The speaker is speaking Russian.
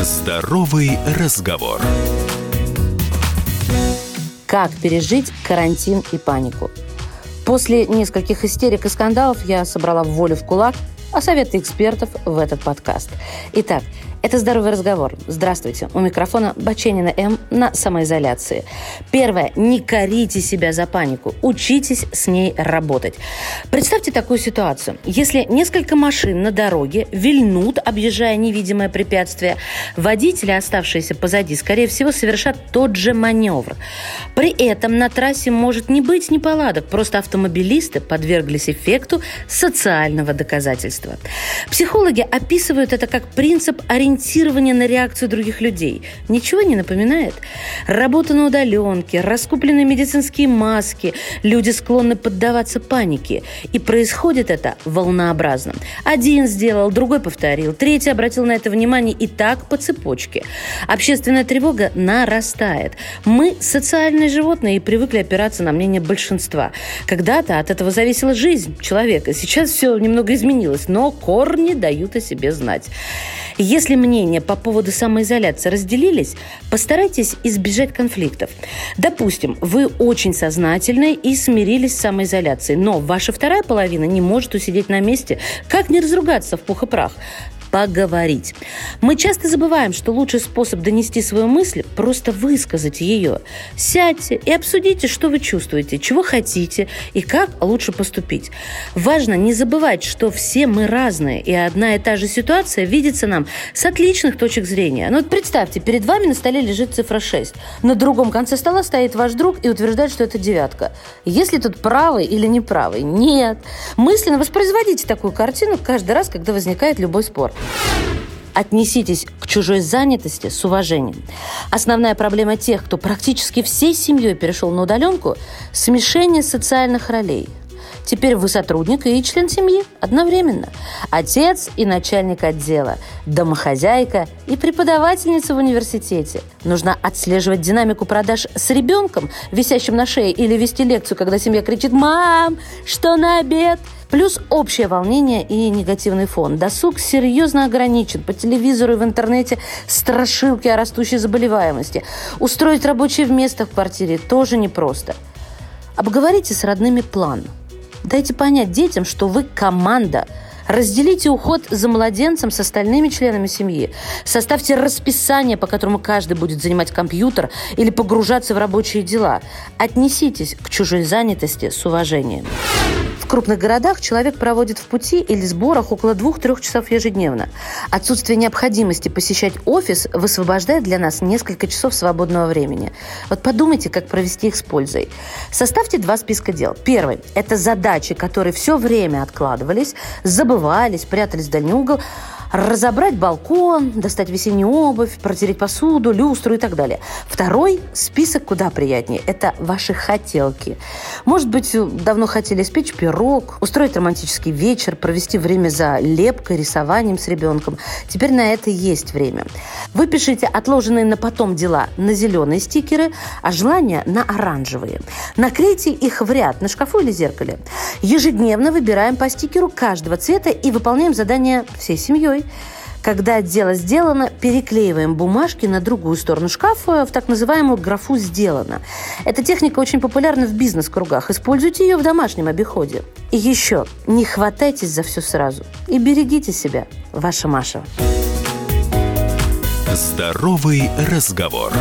Здоровый разговор. Как пережить карантин и панику? После нескольких истерик и скандалов я собрала волю в кулак, а советы экспертов в этот подкаст. Итак, это «Здоровый разговор». Здравствуйте. У микрофона Баченина М. на самоизоляции. Первое. Не корите себя за панику. Учитесь с ней работать. Представьте такую ситуацию. Если несколько машин на дороге вильнут, объезжая невидимое препятствие, водители, оставшиеся позади, скорее всего, совершат тот же маневр. При этом на трассе может не быть неполадок, просто автомобилисты подверглись эффекту социального доказательства. Психологи описывают это как принцип ориентации ориентирование на реакцию других людей. Ничего не напоминает? Работа на удаленке, раскупленные медицинские маски. Люди склонны поддаваться панике. И происходит это волнообразно. Один сделал, другой повторил, третий обратил на это внимание и так по цепочке. Общественная тревога нарастает. Мы социальные животные и привыкли опираться на мнение большинства. Когда-то от этого зависела жизнь человека. Сейчас все немного изменилось, но корни дают о себе знать. Если мнения по поводу самоизоляции разделились, постарайтесь избежать конфликтов. Допустим, вы очень сознательны и смирились с самоизоляцией, но ваша вторая половина не может усидеть на месте. Как не разругаться в пух и прах? Поговорить. Мы часто забываем, что лучший способ донести свою мысль – просто высказать ее. Сядьте и обсудите, что вы чувствуете, чего хотите и как лучше поступить. Важно не забывать, что все мы разные, и одна и та же ситуация видится нам с отличных точек зрения. Ну вот представьте, перед вами на столе лежит цифра 6. На другом конце стола стоит ваш друг и утверждает, что это девятка. Есть ли тут правый или неправый? Нет. Мысленно воспроизводите такую картину каждый раз, когда возникает любой спор. Отнеситесь к чужой занятости с уважением. Основная проблема тех, кто практически всей семьей перешел на удаленку – смешение социальных ролей – Теперь вы сотрудник и член семьи одновременно. Отец и начальник отдела, домохозяйка и преподавательница в университете. Нужно отслеживать динамику продаж с ребенком, висящим на шее, или вести лекцию, когда семья кричит «Мам, что на обед?» Плюс общее волнение и негативный фон. Досуг серьезно ограничен. По телевизору и в интернете страшилки о растущей заболеваемости. Устроить рабочее место в квартире тоже непросто. Обговорите с родными план – Дайте понять детям, что вы команда. Разделите уход за младенцем с остальными членами семьи. Составьте расписание, по которому каждый будет занимать компьютер или погружаться в рабочие дела. Отнеситесь к чужой занятости с уважением крупных городах человек проводит в пути или сборах около двух-трех часов ежедневно. Отсутствие необходимости посещать офис высвобождает для нас несколько часов свободного времени. Вот подумайте, как провести их с пользой. Составьте два списка дел. Первый – это задачи, которые все время откладывались, забывались, прятались в дальний угол – разобрать балкон, достать весеннюю обувь, протереть посуду, люстру и так далее. Второй список куда приятнее. Это ваши хотелки. Может быть, давно хотели испечь пирог, устроить романтический вечер, провести время за лепкой, рисованием с ребенком. Теперь на это есть время. Вы пишите отложенные на потом дела на зеленые стикеры, а желания на оранжевые. Наклейте их в ряд на шкафу или зеркале. Ежедневно выбираем по стикеру каждого цвета и выполняем задание всей семьей второй. Когда дело сделано, переклеиваем бумажки на другую сторону шкафа в так называемую графу «сделано». Эта техника очень популярна в бизнес-кругах. Используйте ее в домашнем обиходе. И еще, не хватайтесь за все сразу. И берегите себя. Ваша Маша. Здоровый разговор.